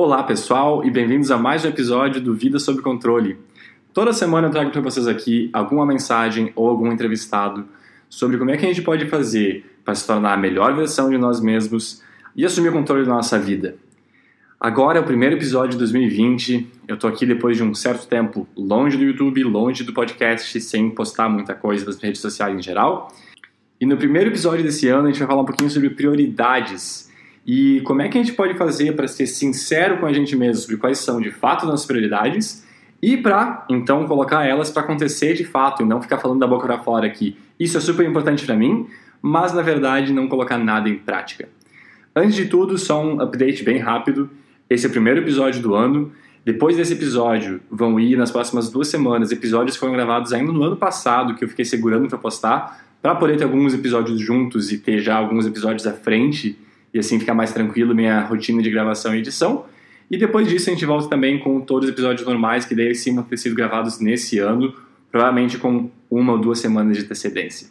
Olá pessoal e bem-vindos a mais um episódio do Vida Sob Controle. Toda semana eu trago para vocês aqui alguma mensagem ou algum entrevistado sobre como é que a gente pode fazer para se tornar a melhor versão de nós mesmos e assumir o controle da nossa vida. Agora é o primeiro episódio de 2020. Eu estou aqui depois de um certo tempo longe do YouTube, longe do podcast, sem postar muita coisa das redes sociais em geral. E no primeiro episódio desse ano a gente vai falar um pouquinho sobre prioridades e como é que a gente pode fazer para ser sincero com a gente mesmo sobre quais são de fato nossas prioridades e para então colocar elas para acontecer de fato e não ficar falando da boca para fora aqui. Isso é super importante para mim, mas na verdade não colocar nada em prática. Antes de tudo, só um update bem rápido. Esse é o primeiro episódio do ano. Depois desse episódio, vão ir nas próximas duas semanas episódios que foram gravados ainda no ano passado, que eu fiquei segurando para postar, para poder ter alguns episódios juntos e ter já alguns episódios à frente e assim ficar mais tranquilo minha rotina de gravação e edição. E depois disso a gente volta também com todos os episódios normais que daí sim vão ter sido gravados nesse ano, provavelmente com uma ou duas semanas de antecedência.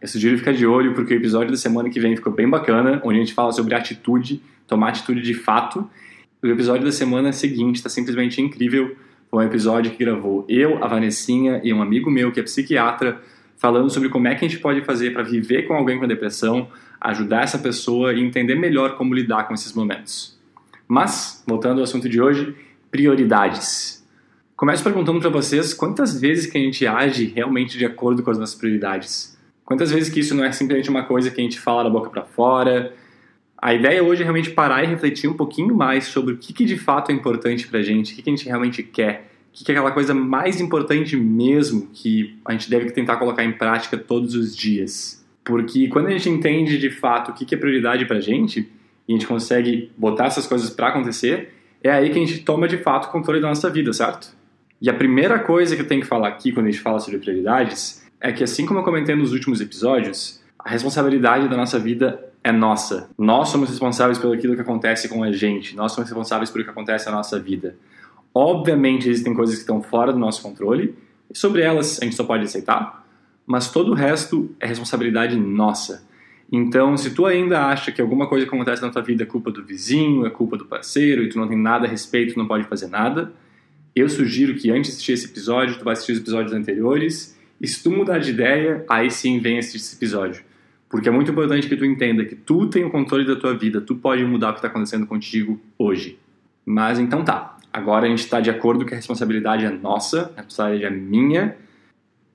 Eu sugiro ficar de olho porque o episódio da semana que vem ficou bem bacana, onde a gente fala sobre atitude, tomar atitude de fato. O episódio da semana seguinte está simplesmente incrível. Foi um episódio que gravou eu, a Vanessinha e um amigo meu que é psiquiatra, falando sobre como é que a gente pode fazer para viver com alguém com depressão, ajudar essa pessoa e entender melhor como lidar com esses momentos. Mas, voltando ao assunto de hoje, prioridades. Começo perguntando para vocês quantas vezes que a gente age realmente de acordo com as nossas prioridades. Quantas vezes que isso não é simplesmente uma coisa que a gente fala da boca para fora. A ideia hoje é realmente parar e refletir um pouquinho mais sobre o que, que de fato é importante para a gente, o que, que a gente realmente quer, que, é aquela coisa mais importante mesmo que a gente deve tentar colocar em prática todos os dias. Porque quando a gente entende de fato o que é prioridade para a gente, e a gente consegue botar essas coisas para acontecer, é aí que a gente toma de fato o controle da nossa vida, certo? E a primeira coisa que eu tenho que falar aqui quando a gente fala sobre prioridades é que, assim como eu comentei nos últimos episódios, a responsabilidade da nossa vida é nossa. Nós somos responsáveis pelo aquilo que acontece com a gente, nós somos responsáveis pelo que acontece na nossa vida. Obviamente, existem coisas que estão fora do nosso controle, e sobre elas a gente só pode aceitar, mas todo o resto é responsabilidade nossa. Então, se tu ainda acha que alguma coisa que acontece na tua vida é culpa do vizinho, é culpa do parceiro, e tu não tem nada a respeito, não pode fazer nada, eu sugiro que antes de assistir esse episódio, tu vai assistir os episódios anteriores, e se tu mudar de ideia, aí sim vem assistir esse episódio. Porque é muito importante que tu entenda que tu tem o controle da tua vida, tu pode mudar o que está acontecendo contigo hoje. Mas então tá, agora a gente está de acordo que a responsabilidade é nossa, a responsabilidade é minha,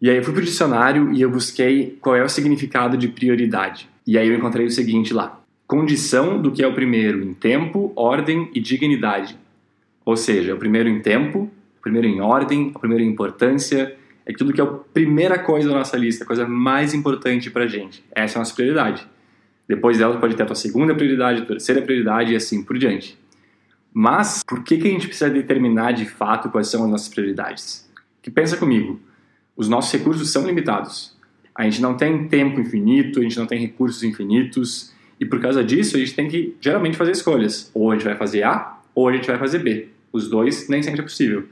e aí eu fui pro dicionário e eu busquei qual é o significado de prioridade. E aí eu encontrei o seguinte lá: condição do que é o primeiro em tempo, ordem e dignidade. Ou seja, o primeiro em tempo, o primeiro em ordem, o primeiro em importância, é tudo que é a primeira coisa da nossa lista, a coisa mais importante pra gente. Essa é a nossa prioridade. Depois dela pode ter a tua segunda prioridade, a terceira prioridade e assim por diante. Mas por que, que a gente precisa determinar de fato quais são as nossas prioridades? Que pensa comigo, os nossos recursos são limitados. A gente não tem tempo infinito, a gente não tem recursos infinitos, e por causa disso a gente tem que geralmente fazer escolhas. Ou a gente vai fazer A, ou a gente vai fazer B. Os dois nem sempre é possível.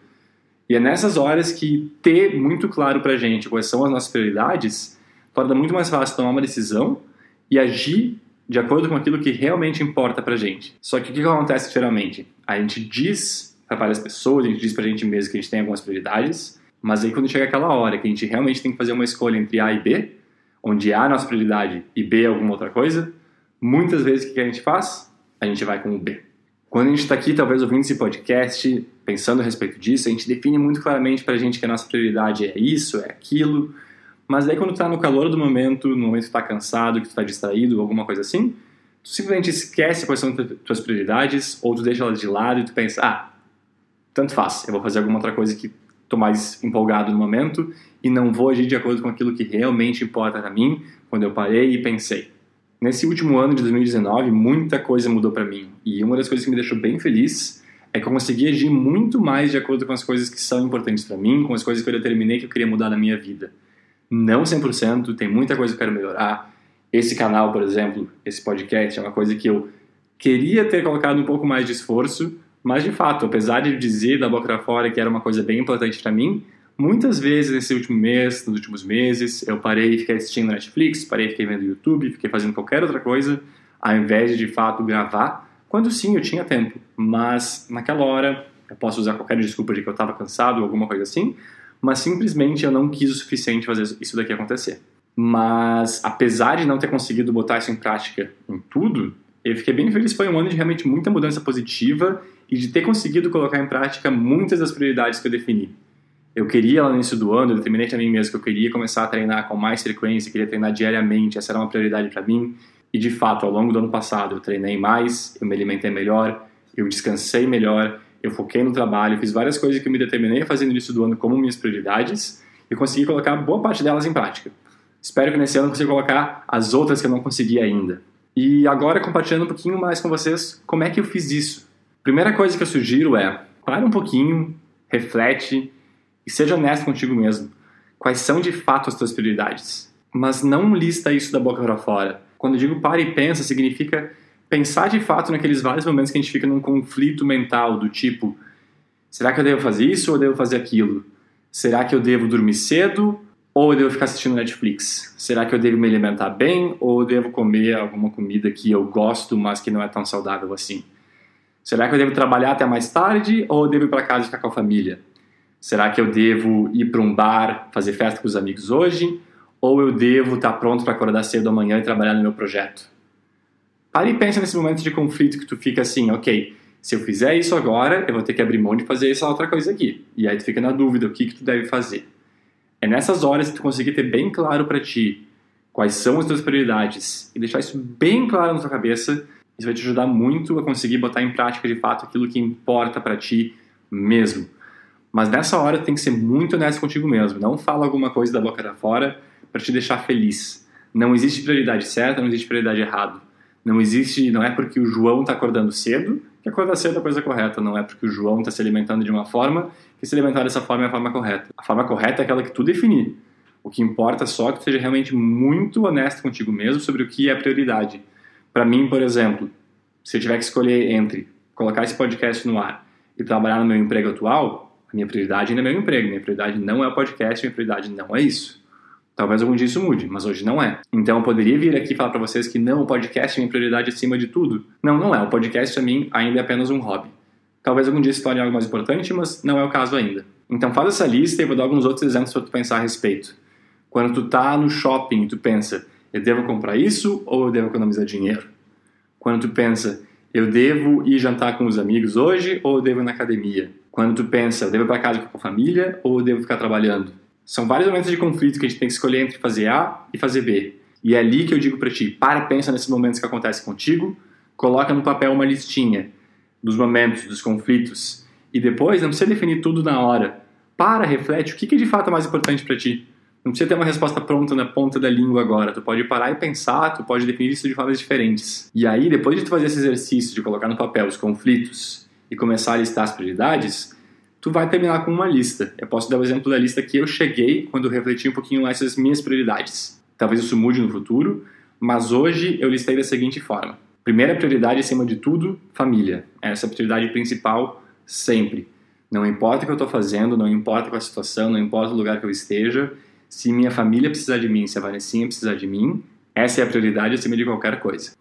E é nessas horas que ter muito claro pra gente quais são as nossas prioridades torna muito mais fácil tomar uma decisão e agir de acordo com aquilo que realmente importa pra gente. Só que o que acontece geralmente? A gente diz para várias pessoas, a gente diz pra gente mesmo que a gente tem algumas prioridades, mas aí quando chega aquela hora que a gente realmente tem que fazer uma escolha entre A e B, onde A é a nossa prioridade e B é alguma outra coisa, muitas vezes o que a gente faz? A gente vai com o B. Quando a gente está aqui, talvez ouvindo esse podcast, pensando a respeito disso, a gente define muito claramente para a gente que a nossa prioridade é isso, é aquilo, mas aí quando tu está no calor do momento, no momento que tu está cansado, que tu está distraído, alguma coisa assim, tu simplesmente esquece quais são as tuas prioridades, ou tu deixa elas de lado e tu pensa, ah, tanto faz, eu vou fazer alguma outra coisa que estou mais empolgado no momento e não vou agir de acordo com aquilo que realmente importa para mim quando eu parei e pensei. Nesse último ano de 2019, muita coisa mudou para mim e uma das coisas que me deixou bem feliz é que eu consegui agir muito mais de acordo com as coisas que são importantes para mim, com as coisas que eu determinei que eu queria mudar na minha vida. Não 100%, tem muita coisa que eu quero melhorar. Esse canal, por exemplo, esse podcast é uma coisa que eu queria ter colocado um pouco mais de esforço, mas de fato, apesar de dizer da boca para fora que era uma coisa bem importante para mim, muitas vezes nesse último mês, nos últimos meses, eu parei e fiquei assistindo Netflix, parei e fiquei vendo YouTube, fiquei fazendo qualquer outra coisa, ao invés de de fato gravar quando sim eu tinha tempo, mas naquela hora eu posso usar qualquer desculpa de que eu estava cansado ou alguma coisa assim, mas simplesmente eu não quis o suficiente fazer isso daqui acontecer. Mas apesar de não ter conseguido botar isso em prática em tudo, eu fiquei bem feliz. Foi um ano de realmente muita mudança positiva e de ter conseguido colocar em prática muitas das prioridades que eu defini. Eu queria lá no início do ano, eu determinei mim mesmo que eu queria começar a treinar com mais frequência, queria treinar diariamente, essa era uma prioridade para mim. E de fato, ao longo do ano passado, eu treinei mais, eu me alimentei melhor, eu descansei melhor, eu foquei no trabalho, fiz várias coisas que eu me determinei a fazer no início do ano como minhas prioridades e consegui colocar boa parte delas em prática. Espero que nesse ano consiga colocar as outras que eu não consegui ainda. E agora, compartilhando um pouquinho mais com vocês como é que eu fiz isso. Primeira coisa que eu sugiro é, para um pouquinho, reflete e seja honesto contigo mesmo. Quais são de fato as tuas prioridades? Mas não lista isso da boca para fora. Quando eu digo para e pensa, significa pensar de fato naqueles vários momentos que a gente fica num conflito mental do tipo: será que eu devo fazer isso ou devo fazer aquilo? Será que eu devo dormir cedo ou eu devo ficar assistindo Netflix? Será que eu devo me alimentar bem ou eu devo comer alguma comida que eu gosto, mas que não é tão saudável assim? Será que eu devo trabalhar até mais tarde ou eu devo ir para casa e ficar com a família? Será que eu devo ir para um bar, fazer festa com os amigos hoje? Ou eu devo estar pronto para acordar cedo amanhã e trabalhar no meu projeto? Pare e pensa nesse momento de conflito que tu fica assim, ok, se eu fizer isso agora, eu vou ter que abrir mão de fazer essa outra coisa aqui. E aí tu fica na dúvida, o que, que tu deve fazer. É nessas horas que tu conseguir ter bem claro para ti quais são as tuas prioridades e deixar isso bem claro na tua cabeça, isso vai te ajudar muito a conseguir botar em prática de fato aquilo que importa para ti mesmo. Mas nessa hora tem que ser muito honesto contigo mesmo. Não fala alguma coisa da boca da fora para te deixar feliz. Não existe prioridade certa, não existe prioridade errada. Não existe, não é porque o João está acordando cedo que acordar cedo é a coisa correta. Não é porque o João está se alimentando de uma forma que se alimentar dessa forma é a forma correta. A forma correta é aquela que tu definir. O que importa é só que tu seja realmente muito honesto contigo mesmo sobre o que é prioridade. Para mim, por exemplo, se eu tiver que escolher entre colocar esse podcast no ar e trabalhar no meu emprego atual, minha prioridade ainda é meu emprego, minha prioridade não é o podcast, minha prioridade não é isso. Talvez algum dia isso mude, mas hoje não é. Então eu poderia vir aqui falar para vocês que não, o podcast é minha prioridade acima de tudo. Não, não é. O podcast para mim ainda é apenas um hobby. Talvez algum dia se torne algo mais importante, mas não é o caso ainda. Então faz essa lista e vou dar alguns outros exemplos para tu pensar a respeito. Quando tu tá no shopping tu pensa, eu devo comprar isso ou eu devo economizar dinheiro? Quando tu pensa, eu devo ir jantar com os amigos hoje ou eu devo ir na academia? Quando tu pensa, devo ir para casa com a família ou devo ficar trabalhando? São vários momentos de conflito que a gente tem que escolher entre fazer A e fazer B. E é ali que eu digo para ti, para pensa nesses momentos que acontecem contigo, coloca no papel uma listinha dos momentos, dos conflitos, e depois não precisa definir tudo na hora. Para, reflete, o que, que de fato é mais importante para ti? Não precisa ter uma resposta pronta na ponta da língua agora. Tu pode parar e pensar, tu pode definir isso de formas diferentes. E aí, depois de tu fazer esse exercício de colocar no papel os conflitos, e começar a listar as prioridades, tu vai terminar com uma lista. Eu posso dar o exemplo da lista que eu cheguei quando refleti um pouquinho mais sobre as minhas prioridades. Talvez isso mude no futuro, mas hoje eu listei da seguinte forma: primeira prioridade acima de tudo, família. Essa é a prioridade principal sempre. Não importa o que eu estou fazendo, não importa qual a situação, não importa o lugar que eu esteja, se minha família precisar de mim, se a Vanessinha precisar de mim, essa é a prioridade acima de qualquer coisa.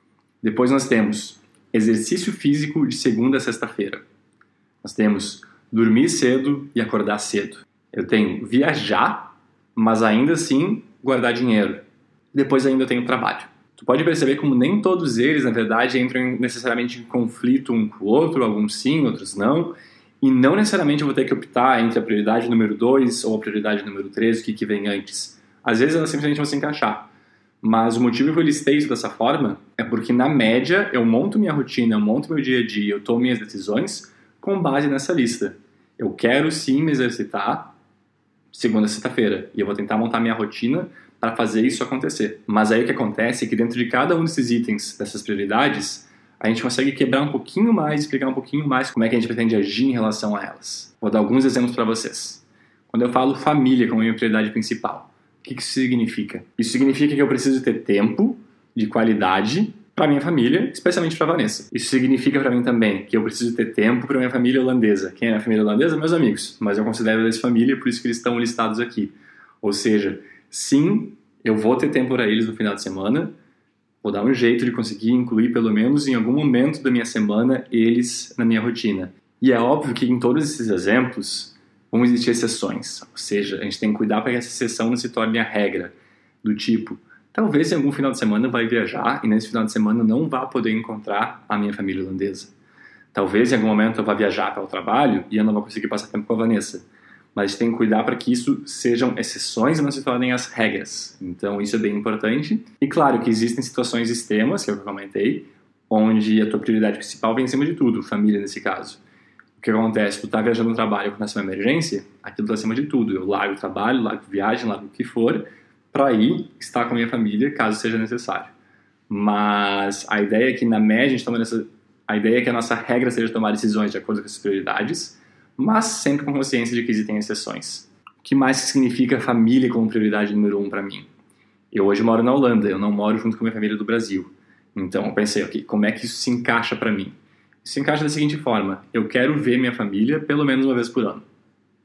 Depois nós temos exercício físico de segunda a sexta-feira. Nós temos dormir cedo e acordar cedo. Eu tenho viajar, mas ainda assim guardar dinheiro. Depois ainda tenho trabalho. Tu pode perceber como nem todos eles, na verdade, entram necessariamente em conflito um com o outro, alguns sim, outros não, e não necessariamente eu vou ter que optar entre a prioridade número 2 ou a prioridade número 3, o que, que vem antes. Às vezes elas simplesmente vão se encaixar. Mas o motivo que eu listei isso dessa forma é porque, na média, eu monto minha rotina, eu monto meu dia a dia, eu tomo minhas decisões com base nessa lista. Eu quero sim me exercitar segunda sexta-feira e eu vou tentar montar minha rotina para fazer isso acontecer. Mas aí o que acontece é que dentro de cada um desses itens, dessas prioridades, a gente consegue quebrar um pouquinho mais, explicar um pouquinho mais como é que a gente pretende agir em relação a elas. Vou dar alguns exemplos para vocês. Quando eu falo família como minha prioridade principal, o que isso significa? Isso significa que eu preciso ter tempo de qualidade para minha família, especialmente para Vanessa. Isso significa para mim também que eu preciso ter tempo para minha família holandesa. Quem é a família holandesa? Meus amigos, mas eu considero eles família, por isso que eles estão listados aqui. Ou seja, sim, eu vou ter tempo para eles no final de semana, Vou dar um jeito de conseguir incluir pelo menos em algum momento da minha semana eles na minha rotina. E é óbvio que em todos esses exemplos vão existir exceções, ou seja, a gente tem que cuidar para que essa exceção não se torne a regra, do tipo, talvez em algum final de semana vai viajar e nesse final de semana não vá poder encontrar a minha família holandesa. Talvez em algum momento eu vá viajar para o trabalho e eu não vou conseguir passar tempo com a Vanessa mas tem que cuidar para que isso sejam exceções e não se tornem as regras. Então, isso é bem importante. E claro que existem situações extremas, que é eu comentei, onde a tua prioridade principal vem em cima de tudo, família nesse caso. O que acontece? Tu tá viajando no trabalho com uma emergência, aquilo tá acima de tudo. Eu largo o trabalho, largo viagem, largo o que for, para ir estar com a minha família, caso seja necessário. Mas a ideia é que, na média, a gente toma essa... A ideia é que a nossa regra seja tomar decisões de acordo com essas prioridades, mas sempre com consciência de que existem exceções. O que mais significa família como prioridade número um para mim? Eu hoje moro na Holanda, eu não moro junto com minha família do Brasil. Então eu pensei, ok, como é que isso se encaixa para mim? Isso se encaixa da seguinte forma: eu quero ver minha família pelo menos uma vez por ano,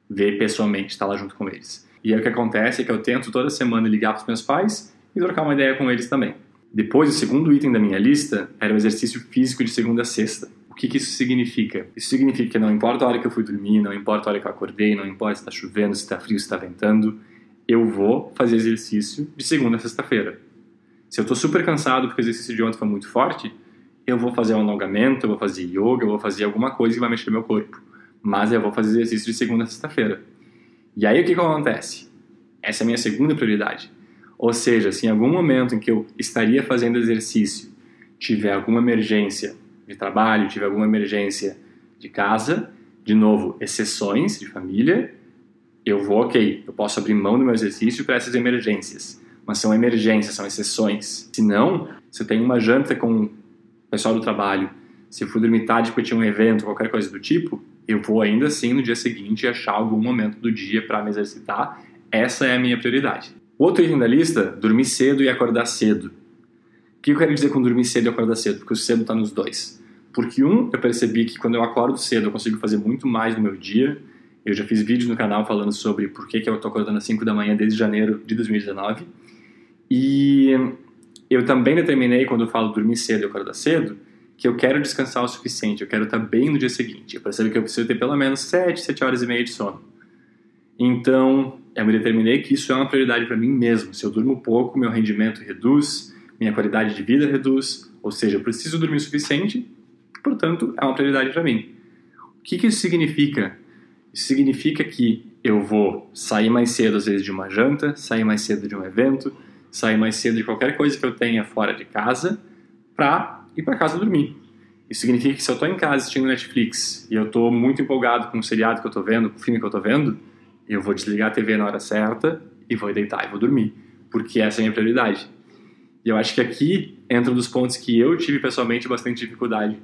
ver pessoalmente, estar lá junto com eles. E aí o que acontece é que eu tento toda semana ligar para os meus pais e trocar uma ideia com eles também. Depois, o segundo item da minha lista era o exercício físico de segunda a sexta que, que isso significa? Isso significa que não importa a hora que eu fui dormir, não importa a hora que eu acordei, não importa se está chovendo, se está frio, se está ventando, eu vou fazer exercício de segunda a sexta-feira. Se eu estou super cansado porque o exercício de ontem foi muito forte, eu vou fazer um alongamento, eu vou fazer yoga, eu vou fazer alguma coisa que vai mexer meu corpo. Mas eu vou fazer exercício de segunda a sexta-feira. E aí o que, que acontece? Essa é a minha segunda prioridade. Ou seja, se em algum momento em que eu estaria fazendo exercício tiver alguma emergência de trabalho, tive alguma emergência de casa, de novo, exceções de família, eu vou, ok, eu posso abrir mão do meu exercício para essas emergências. Mas são emergências, são exceções. Se não, se eu tenho uma janta com o pessoal do trabalho, se eu fui dormir tarde porque tinha um evento, qualquer coisa do tipo, eu vou ainda assim no dia seguinte achar algum momento do dia para me exercitar. Essa é a minha prioridade. Outro item da lista, dormir cedo e acordar cedo. O que eu quero dizer com dormir cedo e acordar cedo? Porque o cedo está nos dois. Porque, um, eu percebi que quando eu acordo cedo eu consigo fazer muito mais no meu dia. Eu já fiz vídeo no canal falando sobre por que, que eu estou acordando às 5 da manhã desde janeiro de 2019. E eu também determinei, quando eu falo dormir cedo e acordar cedo, que eu quero descansar o suficiente, eu quero estar bem no dia seguinte. Eu percebo que eu preciso ter pelo menos 7, 7 horas e meia de sono. Então, eu me determinei que isso é uma prioridade para mim mesmo. Se eu durmo pouco, meu rendimento reduz, minha qualidade de vida reduz, ou seja, eu preciso dormir o suficiente portanto, é uma prioridade para mim. O que, que isso significa? Isso significa que eu vou sair mais cedo, às vezes, de uma janta, sair mais cedo de um evento, sair mais cedo de qualquer coisa que eu tenha fora de casa, para ir para casa dormir. Isso significa que se eu estou em casa assistindo Netflix e eu estou muito empolgado com o seriado que eu estou vendo, com o filme que eu estou vendo, eu vou desligar a TV na hora certa e vou deitar e vou dormir, porque essa é a minha prioridade. E eu acho que aqui entra um dos pontos que eu tive pessoalmente bastante dificuldade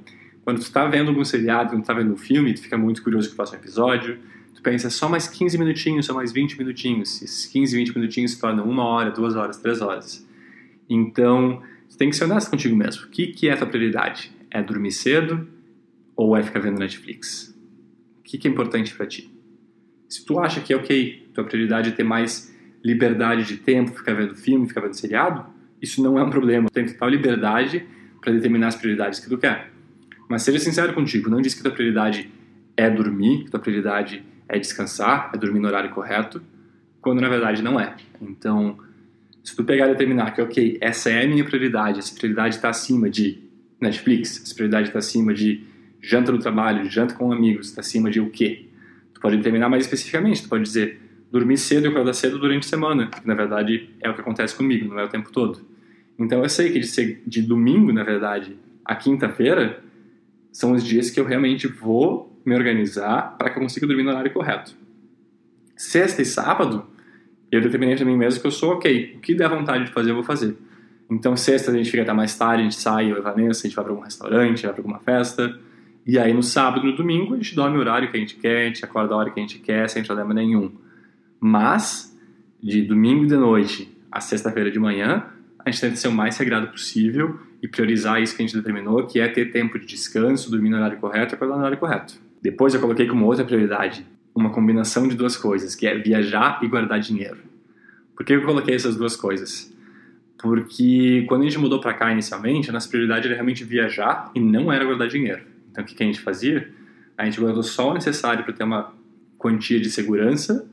quando tu tá vendo algum seriado, quando tu tá vendo um filme, tu fica muito curioso com o próximo episódio, tu pensa só mais 15 minutinhos, só mais 20 minutinhos. Esses 15, 20 minutinhos se tornam uma hora, duas horas, três horas. Então, tu tem que ser honesto contigo mesmo. O que, que é a tua prioridade? É dormir cedo ou é ficar vendo Netflix? O que, que é importante para ti? Se tu acha que é ok, tua prioridade é ter mais liberdade de tempo, ficar vendo filme, ficar vendo seriado, isso não é um problema. Tu tem total liberdade para determinar as prioridades que tu quer. Mas seja sincero contigo, não diz que tua prioridade é dormir, que tua prioridade é descansar, é dormir no horário correto, quando na verdade não é. Então, se tu pegar e determinar que, ok, essa é a minha prioridade, essa prioridade está acima de Netflix, essa prioridade está acima de janta no trabalho, janta com amigos, está acima de o quê? Tu pode determinar mais especificamente, tu pode dizer dormir cedo e acordar cedo durante a semana, que na verdade é o que acontece comigo, não é o tempo todo. Então eu sei que de, de domingo, na verdade, a quinta-feira, são os dias que eu realmente vou me organizar para que eu consiga dormir no horário correto. Sexta e sábado, eu determinei para mim mesmo que eu sou ok, o que der vontade de fazer, eu vou fazer. Então, sexta a gente fica até mais tarde, a gente sai, eu e Vanessa, a gente vai para algum restaurante, vai para alguma festa. E aí, no sábado e no domingo, a gente dorme o horário que a gente quer, a gente acorda a hora que a gente quer, sem problema nenhum. Mas, de domingo de noite a sexta-feira de manhã, a gente tenta ser o mais regrado possível e priorizar isso que a gente determinou, que é ter tempo de descanso, dormir no horário correto e acordar no horário correto. Depois eu coloquei como outra prioridade uma combinação de duas coisas, que é viajar e guardar dinheiro. Por que eu coloquei essas duas coisas? Porque quando a gente mudou para cá inicialmente, a nossa prioridade era realmente viajar e não era guardar dinheiro. Então o que a gente fazia? A gente guardou só o necessário para ter uma quantia de segurança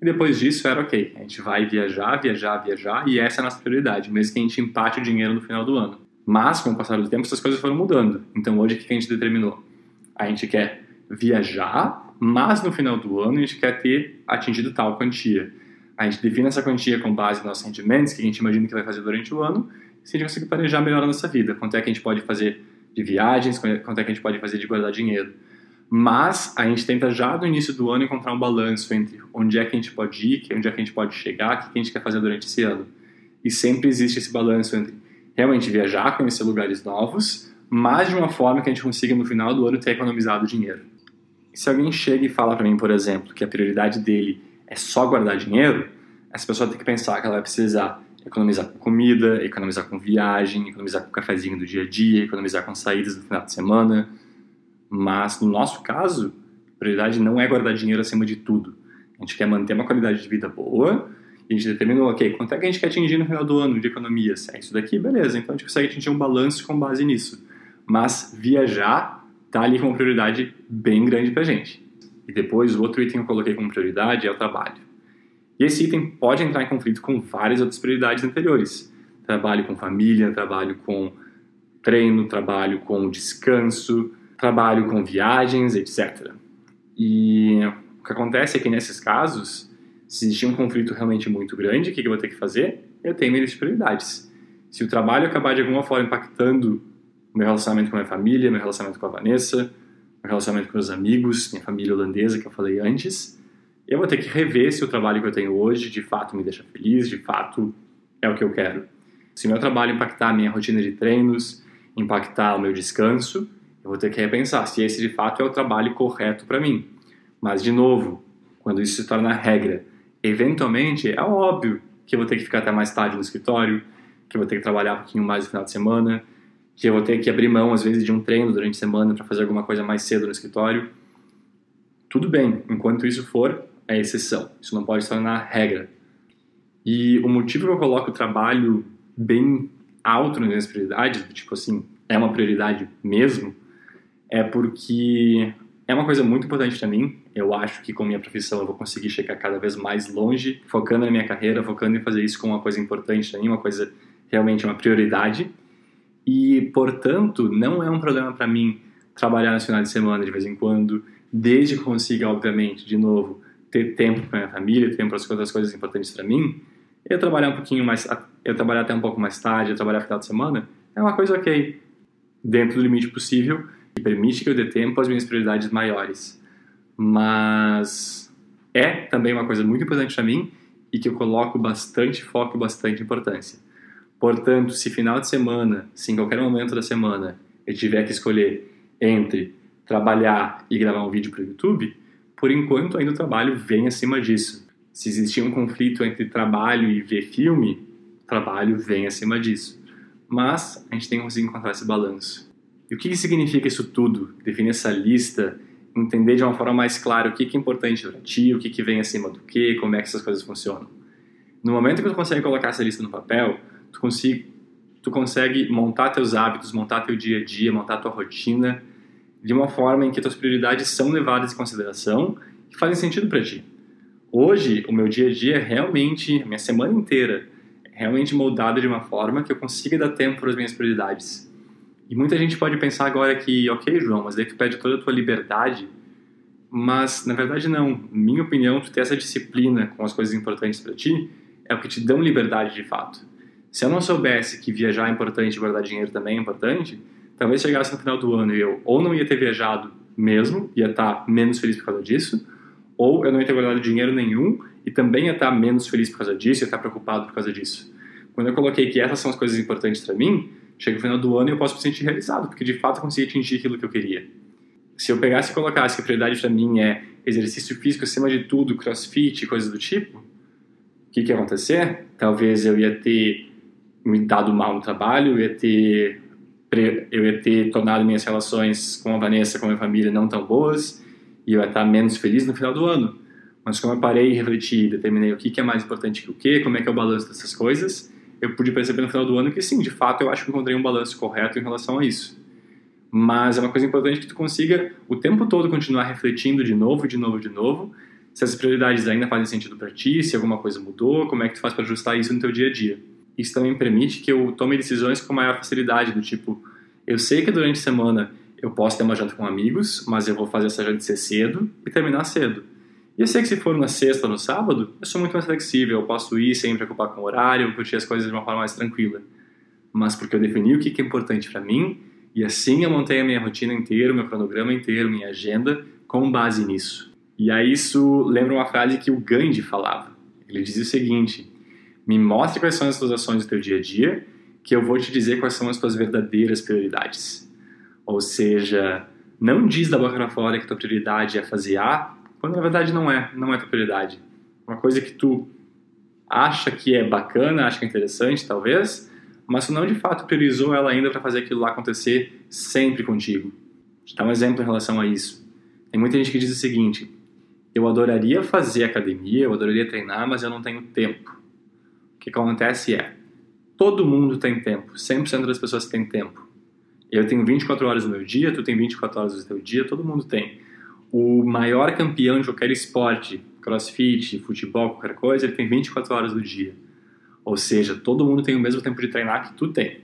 e depois disso era ok, a gente vai viajar, viajar, viajar e essa é a nossa prioridade, mesmo que a gente empate o dinheiro no final do ano. Mas com o passar do tempo essas coisas foram mudando. Então hoje o que a gente determinou? A gente quer viajar, mas no final do ano a gente quer ter atingido tal quantia. A gente define essa quantia com base nos nossos rendimentos, que a gente imagina que vai fazer durante o ano, se a gente conseguir planejar melhor a nossa vida. Quanto é que a gente pode fazer de viagens, quanto é que a gente pode fazer de guardar dinheiro. Mas a gente tenta já no início do ano encontrar um balanço entre onde é que a gente pode ir, onde é que a gente pode chegar, o que a gente quer fazer durante esse ano. E sempre existe esse balanço entre realmente viajar, conhecer lugares novos, mas de uma forma que a gente consiga no final do ano ter economizado dinheiro. Se alguém chega e fala para mim, por exemplo, que a prioridade dele é só guardar dinheiro, essa pessoa tem que pensar que ela vai precisar economizar com comida, economizar com viagem, economizar com cafezinho do dia a dia, economizar com saídas no final de semana. Mas no nosso caso, a prioridade não é guardar dinheiro acima de tudo. A gente quer manter uma qualidade de vida boa e a gente determinou, ok, quanto é que a gente quer atingir no final do ano de economias? É isso daqui, beleza. Então a gente consegue atingir um balanço com base nisso. Mas viajar tá ali como prioridade bem grande pra gente. E depois, o outro item que eu coloquei como prioridade é o trabalho. E esse item pode entrar em conflito com várias outras prioridades anteriores. Trabalho com família, trabalho com treino, trabalho com descanso, trabalho com viagens, etc. E o que acontece é que nesses casos, se existir um conflito realmente muito grande, o que eu vou ter que fazer? Eu tenho minhas prioridades. Se o trabalho acabar de alguma forma impactando meu relacionamento com a minha família, meu relacionamento com a Vanessa, meu relacionamento com meus amigos, minha família holandesa que eu falei antes, eu vou ter que rever se o trabalho que eu tenho hoje de fato me deixa feliz, de fato é o que eu quero. Se meu trabalho impactar a minha rotina de treinos, impactar o meu descanso, eu vou ter que repensar se esse de fato é o trabalho correto para mim. Mas, de novo, quando isso se torna regra, eventualmente é óbvio que eu vou ter que ficar até mais tarde no escritório, que eu vou ter que trabalhar um pouquinho mais no final de semana, que eu vou ter que abrir mão, às vezes, de um treino durante a semana para fazer alguma coisa mais cedo no escritório. Tudo bem, enquanto isso for é exceção, isso não pode se tornar regra. E o motivo que eu coloco o trabalho bem alto nas minhas prioridades, tipo assim, é uma prioridade mesmo, é porque é uma coisa muito importante para mim. Eu acho que com minha profissão eu vou conseguir chegar cada vez mais longe, focando na minha carreira, focando em fazer isso como uma coisa importante para mim, uma coisa realmente uma prioridade. E, portanto, não é um problema para mim trabalhar no final de semana de vez em quando, desde que consiga, obviamente, de novo, ter tempo para minha família, tempo para as outras coisas importantes para mim. Eu trabalhar um pouquinho mais, eu trabalhar até um pouco mais tarde, eu trabalhar final de semana, é uma coisa ok, dentro do limite possível, e permite que eu dê tempo às minhas prioridades maiores. Mas é também uma coisa muito importante para mim e que eu coloco bastante foco e bastante importância. Portanto, se final de semana, se em qualquer momento da semana eu tiver que escolher entre trabalhar e gravar um vídeo para o YouTube, por enquanto ainda o trabalho vem acima disso. Se existir um conflito entre trabalho e ver filme, trabalho vem acima disso. Mas a gente tem que conseguir encontrar esse balanço. E o que significa isso tudo? Definir essa lista, entender de uma forma mais clara o que é importante para ti, o que vem acima do que, como é que essas coisas funcionam. No momento que tu consegue colocar essa lista no papel, tu, consiga, tu consegue montar teus hábitos, montar teu dia a dia, montar tua rotina de uma forma em que tuas prioridades são levadas em consideração e fazem sentido para ti. Hoje, o meu dia a dia é realmente, a minha semana inteira, é realmente moldada de uma forma que eu consiga dar tempo para as minhas prioridades. E muita gente pode pensar agora que, ok, João, mas daí tu pede toda a tua liberdade. Mas, na verdade, não. Minha opinião, tu ter essa disciplina com as coisas importantes para ti é o que te dão liberdade de fato. Se eu não soubesse que viajar é importante e guardar dinheiro também é importante, talvez chegasse no final do ano e eu ou não ia ter viajado mesmo, ia estar menos feliz por causa disso, ou eu não ia ter guardado dinheiro nenhum e também ia estar menos feliz por causa disso, ia estar preocupado por causa disso. Quando eu coloquei que essas são as coisas importantes para mim, chega no final do ano e eu posso me sentir realizado, porque de fato eu consegui atingir aquilo que eu queria. Se eu pegasse e colocasse que a prioridade para mim é exercício físico acima de tudo, crossfit, coisas do tipo, o que, que ia acontecer? Talvez eu ia ter me dado mal no trabalho, eu ia ter eu ia ter tornado minhas relações com a Vanessa, com a minha família não tão boas e eu ia estar menos feliz no final do ano. Mas como eu parei e refleti, determinei o que é mais importante que o que, como é que é o balanço dessas coisas, eu pude perceber no final do ano que sim, de fato, eu acho que encontrei um balanço correto em relação a isso. Mas é uma coisa importante que tu consiga o tempo todo continuar refletindo de novo, de novo, de novo, se as prioridades ainda fazem sentido para ti, se alguma coisa mudou, como é que tu faz para ajustar isso no teu dia a dia. Isso também permite que eu tome decisões com maior facilidade, do tipo, eu sei que durante a semana eu posso ter uma janta com amigos, mas eu vou fazer essa janta ser cedo e terminar cedo. E eu sei que se for na sexta ou no sábado, eu sou muito mais flexível, eu posso ir sem me preocupar com o horário, curtir as coisas de uma forma mais tranquila. Mas porque eu defini o que é importante para mim, e assim eu montei a minha rotina inteira, meu cronograma inteiro, minha agenda, com base nisso. E aí isso lembra uma frase que o Gandhi falava. Ele dizia o seguinte: me mostre quais são as suas ações do teu dia a dia, que eu vou te dizer quais são as tuas verdadeiras prioridades. Ou seja, não diz da boca para fora que tua prioridade é fazer A, quando na verdade não é, não é tua prioridade. Uma coisa que tu acha que é bacana, acha que é interessante, talvez, mas tu não de fato priorizou ela ainda para fazer aquilo lá acontecer sempre contigo. Vou dar um exemplo em relação a isso. Tem muita gente que diz o seguinte: eu adoraria fazer academia, eu adoraria treinar, mas eu não tenho tempo. Que acontece é, todo mundo tem tempo, 100% das pessoas têm tempo. Eu tenho 24 horas no meu dia, tu tem 24 horas no teu dia, todo mundo tem. O maior campeão de qualquer esporte, crossfit, futebol, qualquer coisa, ele tem 24 horas do dia. Ou seja, todo mundo tem o mesmo tempo de treinar que tu tem.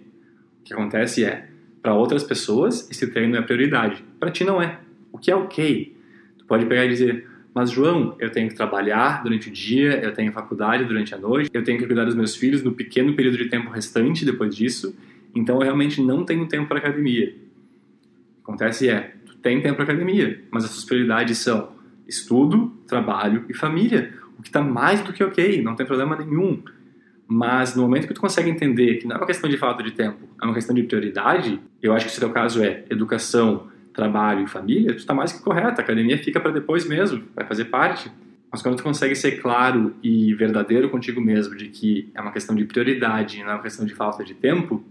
O que acontece é, para outras pessoas, esse treino é prioridade. Para ti não é. O que é ok. Tu pode pegar e dizer, mas João, eu tenho que trabalhar durante o dia, eu tenho faculdade durante a noite, eu tenho que cuidar dos meus filhos no pequeno período de tempo restante depois disso, então eu realmente não tenho tempo para academia. O que acontece é, tu tem tempo para academia, mas as suas prioridades são estudo, trabalho e família, o que está mais do que ok, não tem problema nenhum. Mas no momento que tu consegue entender que não é uma questão de falta de tempo, é uma questão de prioridade, eu acho que se o teu caso é educação, trabalho e família, tu está mais que correto. A academia fica para depois mesmo, vai fazer parte. Mas quando tu consegue ser claro e verdadeiro contigo mesmo de que é uma questão de prioridade, não é uma questão de falta de tempo,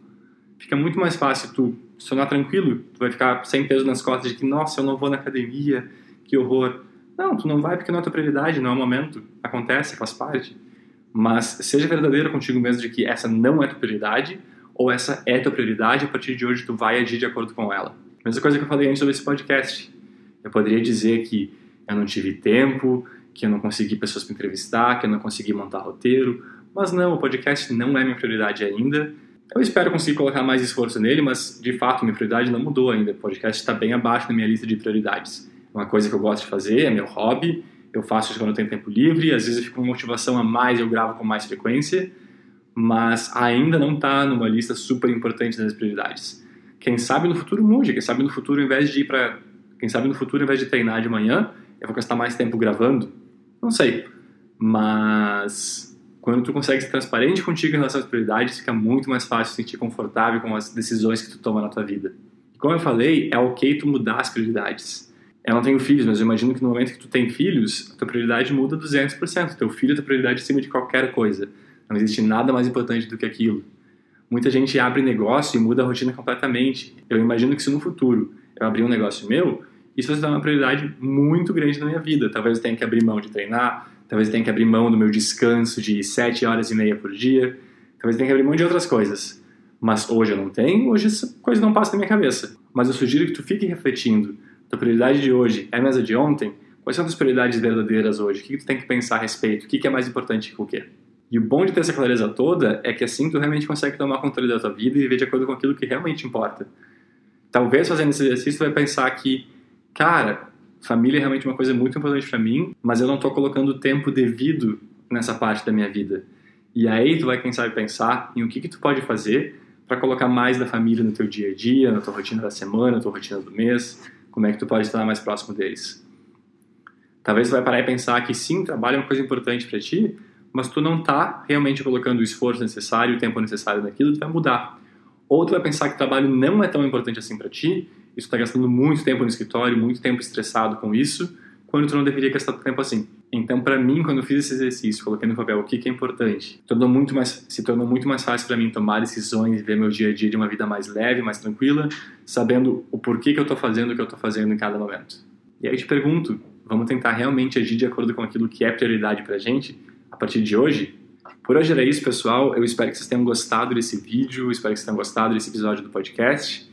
fica muito mais fácil tu sonar tranquilo. Tu vai ficar sem peso nas costas de que, nossa, eu não vou na academia, que horror. Não, tu não vai porque não é tua prioridade, não é o momento. Acontece, faz parte. Mas seja verdadeiro contigo mesmo de que essa não é tua prioridade ou essa é tua prioridade e a partir de hoje tu vai agir de acordo com ela. Mesma coisa que eu falei antes sobre esse podcast. Eu poderia dizer que eu não tive tempo, que eu não consegui pessoas para entrevistar, que eu não consegui montar roteiro, mas não, o podcast não é minha prioridade ainda. Eu espero conseguir colocar mais esforço nele, mas de fato minha prioridade não mudou ainda. O podcast está bem abaixo da minha lista de prioridades. Uma coisa que eu gosto de fazer, é meu hobby, eu faço isso quando eu tenho tempo livre, às vezes eu fico com motivação a mais e eu gravo com mais frequência, mas ainda não está numa lista super importante das prioridades. Quem sabe no futuro mude, quem sabe no futuro, ao invés de ir para. Quem sabe no futuro, ao invés de treinar de manhã, eu vou gastar mais tempo gravando? Não sei. Mas quando tu consegue ser transparente contigo em relação às prioridades, fica muito mais fácil se sentir confortável com as decisões que tu toma na tua vida. E como eu falei, é ok tu mudar as prioridades. Eu não tenho filhos, mas eu imagino que no momento que tu tem filhos, a tua prioridade muda 200%. Teu filho é tua prioridade acima de qualquer coisa. Não existe nada mais importante do que aquilo. Muita gente abre negócio e muda a rotina completamente. Eu imagino que se no futuro eu abrir um negócio meu, isso vai ser uma prioridade muito grande na minha vida. Talvez eu tenha que abrir mão de treinar, talvez eu tenha que abrir mão do meu descanso de 7 horas e meia por dia, talvez eu tenha que abrir mão de outras coisas. Mas hoje eu não tenho, hoje essa coisa não passa na minha cabeça. Mas eu sugiro que tu fique refletindo. Tua prioridade de hoje é a mesma de ontem? Quais são as prioridades verdadeiras hoje? O que tu tem que pensar a respeito? O que é mais importante que o quê? E o bom de ter essa clareza toda é que assim tu realmente consegue tomar controle da tua vida e viver de acordo com aquilo que realmente importa. Talvez fazendo esse exercício tu vai pensar que, cara, família é realmente uma coisa muito importante para mim, mas eu não estou colocando o tempo devido nessa parte da minha vida. E aí tu vai, quem sabe, pensar em o que, que tu pode fazer para colocar mais da família no teu dia a dia, na tua rotina da semana, na tua rotina do mês, como é que tu pode estar mais próximo deles. Talvez tu vai parar e pensar que sim, trabalho é uma coisa importante para ti, mas tu não está realmente colocando o esforço necessário, o tempo necessário naquilo, tu vai mudar. Ou tu vai pensar que o trabalho não é tão importante assim para ti, e tu está gastando muito tempo no escritório, muito tempo estressado com isso, quando tu não deveria gastar tempo assim. Então, para mim, quando eu fiz esse exercício, coloquei no papel o que, é importante, tornou muito mais, se tornou muito mais fácil para mim tomar decisões ver meu dia a dia de uma vida mais leve, mais tranquila, sabendo o porquê que eu estou fazendo o que eu estou fazendo em cada momento. E aí eu te pergunto, vamos tentar realmente agir de acordo com aquilo que é prioridade para gente? A partir de hoje, Por hoje era isso, pessoal. Eu espero que vocês tenham gostado desse vídeo, espero que vocês tenham gostado desse episódio do podcast.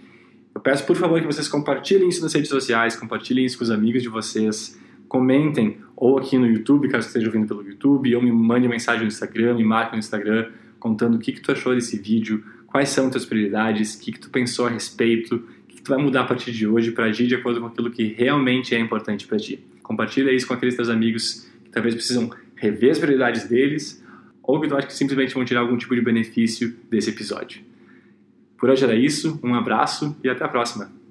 Eu peço, por favor, que vocês compartilhem isso nas redes sociais, compartilhem isso com os amigos de vocês, comentem ou aqui no YouTube, caso esteja ouvindo pelo YouTube, ou me mande mensagem no Instagram, me marque no Instagram, contando o que, que tu achou desse vídeo, quais são tuas prioridades, o que, que tu pensou a respeito, o que, que tu vai mudar a partir de hoje para agir de acordo com aquilo que realmente é importante para ti. Compartilha isso com aqueles teus amigos que talvez precisam rever as prioridades deles ou que tu acha que simplesmente vão tirar algum tipo de benefício desse episódio. Por hoje era isso, um abraço e até a próxima!